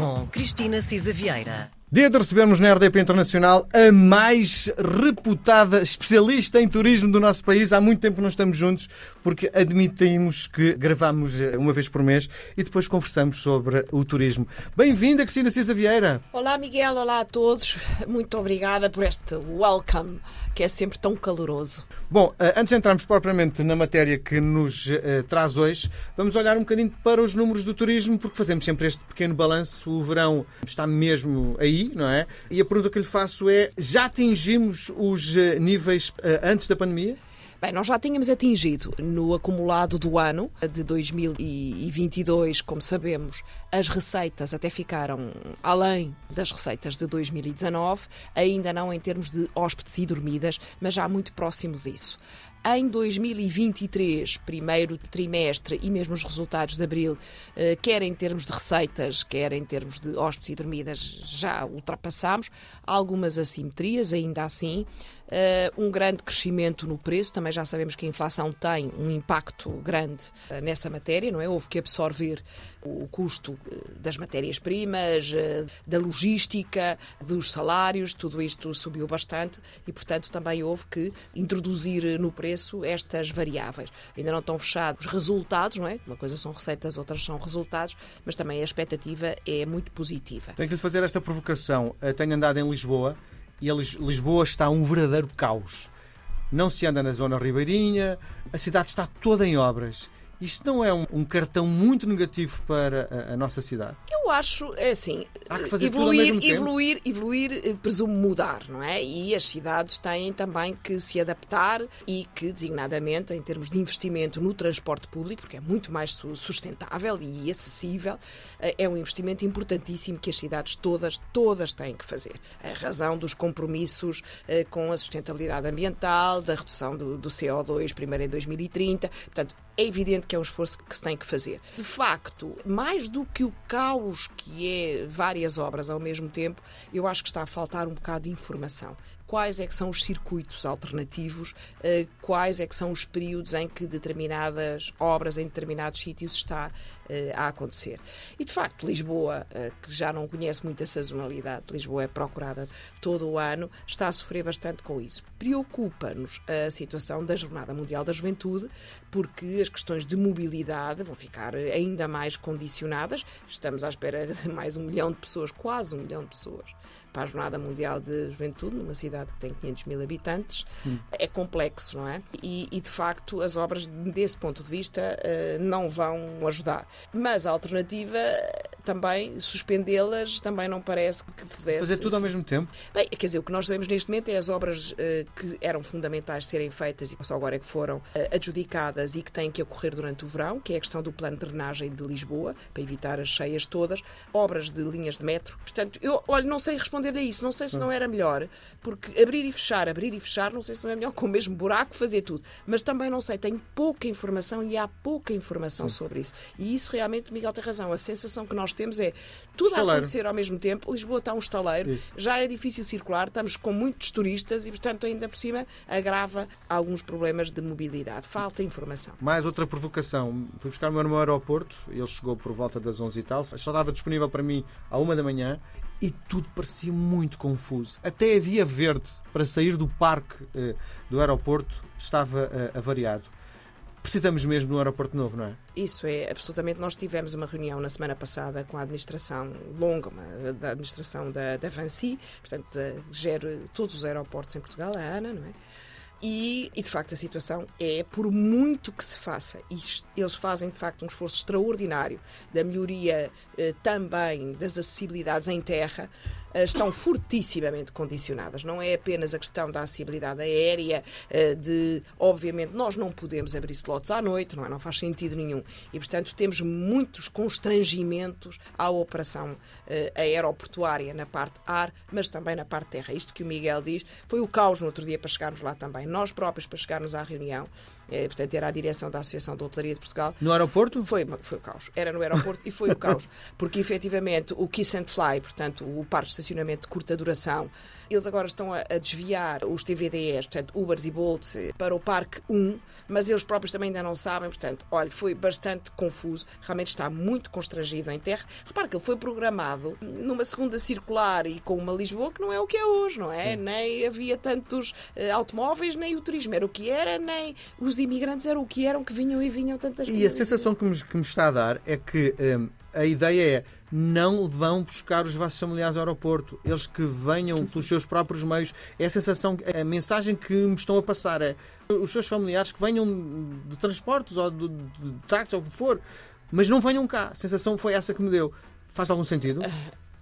com Cristina Cisa Vieira. Dia de recebermos na RDP Internacional a mais reputada especialista em turismo do nosso país. Há muito tempo que não estamos juntos, porque admitimos que gravamos eh, uma vez por mês e depois conversamos sobre o turismo. Bem-vinda, Cristina Cisa Vieira. Olá, Miguel. Olá a todos. Muito obrigada por este welcome, que é sempre tão caloroso. Bom, eh, antes de entrarmos propriamente na matéria que nos uh, traz hoje, vamos olhar um bocadinho para os números do turismo, porque fazemos sempre este pequeno balanço. O verão está mesmo aí não é? E a pergunta que lhe faço é: já atingimos os eh, níveis eh, antes da pandemia? Bem, nós já tínhamos atingido no acumulado do ano de 2022, como sabemos, as receitas até ficaram além das receitas de 2019, ainda não em termos de hóspedes e dormidas, mas já muito próximo disso. Em 2023, primeiro trimestre e mesmo os resultados de abril, eh, quer em termos de receitas, quer em termos de hóspedes e dormidas, já ultrapassámos. Algumas assimetrias, ainda assim. Uh, um grande crescimento no preço, também já sabemos que a inflação tem um impacto grande uh, nessa matéria, não é? Houve que absorver o custo das matérias-primas, da logística, dos salários, tudo isto subiu bastante e, portanto, também houve que introduzir no preço estas variáveis. Ainda não estão fechados os resultados, não é? Uma coisa são receitas, outras são resultados, mas também a expectativa é muito positiva. Tenho que lhe fazer esta provocação. tenho andado em Lisboa e Lisboa está um verdadeiro caos. Não se anda na zona ribeirinha, a cidade está toda em obras. Isto não é um, um cartão muito negativo para a, a, nossa cidade? Eu acho, é assim, evoluir, evoluir, evoluir, eh, presumo mudar, não é? E as cidades têm também que se adaptar e que, designadamente, em termos de investimento no transporte público, porque é muito mais sustentável e acessível, eh, é um investimento importantíssimo que as cidades todas, todas têm que fazer. A razão dos compromissos eh, com a sustentabilidade ambiental, da redução do, do CO2, primeiro em 2030, portanto, é evidente que é um esforço que se tem que fazer. De facto, mais do que o caos que é várias obras ao mesmo tempo, eu acho que está a faltar um bocado de informação quais é que são os circuitos alternativos, eh, quais é que são os períodos em que determinadas obras em determinados sítios está eh, a acontecer. E de facto, Lisboa, eh, que já não conhece muita sazonalidade, Lisboa é procurada todo o ano, está a sofrer bastante com isso. Preocupa-nos a situação da Jornada Mundial da Juventude, porque as questões de mobilidade vão ficar ainda mais condicionadas. Estamos à espera de mais um milhão de pessoas, quase um milhão de pessoas para a Jornada Mundial de Juventude, numa cidade que tem 500 mil habitantes, hum. é complexo, não é? E, e, de facto, as obras, desse ponto de vista, uh, não vão ajudar. Mas a alternativa também, suspendê-las, também não parece que pudesse. Fazer tudo ao mesmo tempo? Bem, quer dizer, o que nós sabemos neste momento é as obras uh, que eram fundamentais serem feitas e só agora é que foram uh, adjudicadas e que têm que ocorrer durante o verão, que é a questão do plano de drenagem de Lisboa, para evitar as cheias todas, obras de linhas de metro. Portanto, eu, olha, não sei responder a isso. Não sei se não era melhor, porque abrir e fechar, abrir e fechar, não sei se não é melhor com o mesmo buraco fazer tudo. Mas também não sei, tenho pouca informação e há pouca informação sobre isso. E isso realmente, Miguel tem razão. A sensação que nós temos é tudo estaleiro. a acontecer ao mesmo tempo. Lisboa está um estaleiro, isso. já é difícil circular, estamos com muitos turistas e, portanto, ainda por cima agrava alguns problemas de mobilidade. Falta informação. Mais outra provocação. Fui buscar o meu irmão ao aeroporto, ele chegou por volta das 11 e tal, só estava disponível para mim à uma da manhã e tudo parecia muito confuso. Até a via verde para sair do parque eh, do aeroporto estava eh, avariado. Precisamos mesmo de um aeroporto novo, não é? Isso é, absolutamente. Nós tivemos uma reunião na semana passada com a administração longa, uma, da administração da, da Vancy, portanto, gera todos os aeroportos em Portugal, a ANA, não é? E, e, de facto a situação é, por muito que se faça, e eles fazem de facto um esforço extraordinário da melhoria eh, também das acessibilidades em terra, estão fortissimamente condicionadas. Não é apenas a questão da acessibilidade aérea, eh, de, obviamente, nós não podemos abrir slots à noite, não, é? não faz sentido nenhum. E, portanto, temos muitos constrangimentos à operação eh, aeroportuária na parte ar, mas também na parte terra. Isto que o Miguel diz foi o caos no outro dia para chegarmos lá também. Nós próprios, para chegarmos à reunião, é, portanto era a direção da Associação de Hotelaria de Portugal. No aeroporto? Foi, foi o caos. Era no aeroporto e foi o caos. Porque efetivamente o Kiss and Fly, portanto o parque de estacionamento de curta duração, eles agora estão a, a desviar os TVDEs, portanto Ubers e Bolts, para o Parque 1, mas eles próprios também ainda não sabem. Portanto, olha, foi bastante confuso. Realmente está muito constrangido em terra. Repare que ele foi programado numa segunda circular e com uma Lisboa que não é o que é hoje, não é? Sim. Nem havia tantos uh, automóveis, nem o turismo era o que era, nem os imigrantes eram o que eram, que vinham e vinham tantas vezes. E a sensação que me, que me está a dar é que um, a ideia é não vão buscar os vossos familiares ao aeroporto. Eles que venham pelos seus próprios meios. É a sensação, é a mensagem que me estão a passar. É os seus familiares que venham de transportes ou de, de táxi ou o que for, mas não venham cá. A sensação foi essa que me deu. Faz algum sentido?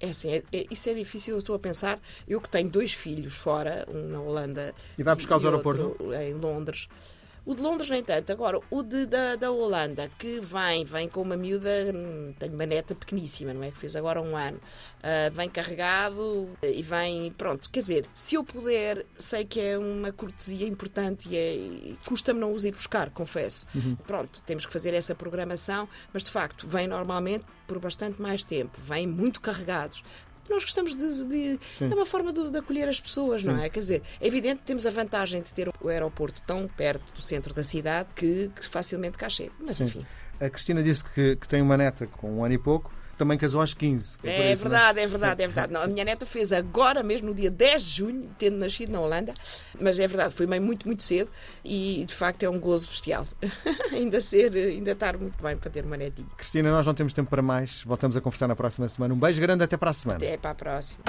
É assim, é, é, isso é difícil, eu estou a pensar. Eu que tenho dois filhos fora, um na Holanda e vai buscar os aeroportos em Londres. O de Londres, nem tanto. Agora, o de, da, da Holanda, que vem, vem com uma miúda, hum, tenho uma neta pequeníssima, não é? Que fez agora um ano. Uh, vem carregado e vem, pronto. Quer dizer, se eu puder, sei que é uma cortesia importante e, é, custa-me não os ir buscar, confesso. Uhum. Pronto, temos que fazer essa programação, mas de facto, vem normalmente por bastante mais tempo, vêm muito carregados nós gostamos de. de é uma forma de, de, acolher as pessoas, Sim. não é? Quer dizer, é evidente que temos a vantagem de ter o aeroporto tão perto do centro da cidade que, que facilmente cá chega. Mas Sim. enfim. A Cristina disse que, que tem uma neta com um ano e pouco também casou aos 15. É, isso, verdade, é? é verdade, é verdade. Não, a minha neta fez agora mesmo, no dia 10 de junho, tendo nascido na Holanda, mas é verdade, foi mãe muito, muito cedo e de facto é um gozo bestial. ainda ser, ainda estar muito bem para ter uma netinha. Cristina, nós não temos tempo para mais. Voltamos a conversar na próxima semana. Um beijo grande, até para a semana. Até para a próxima.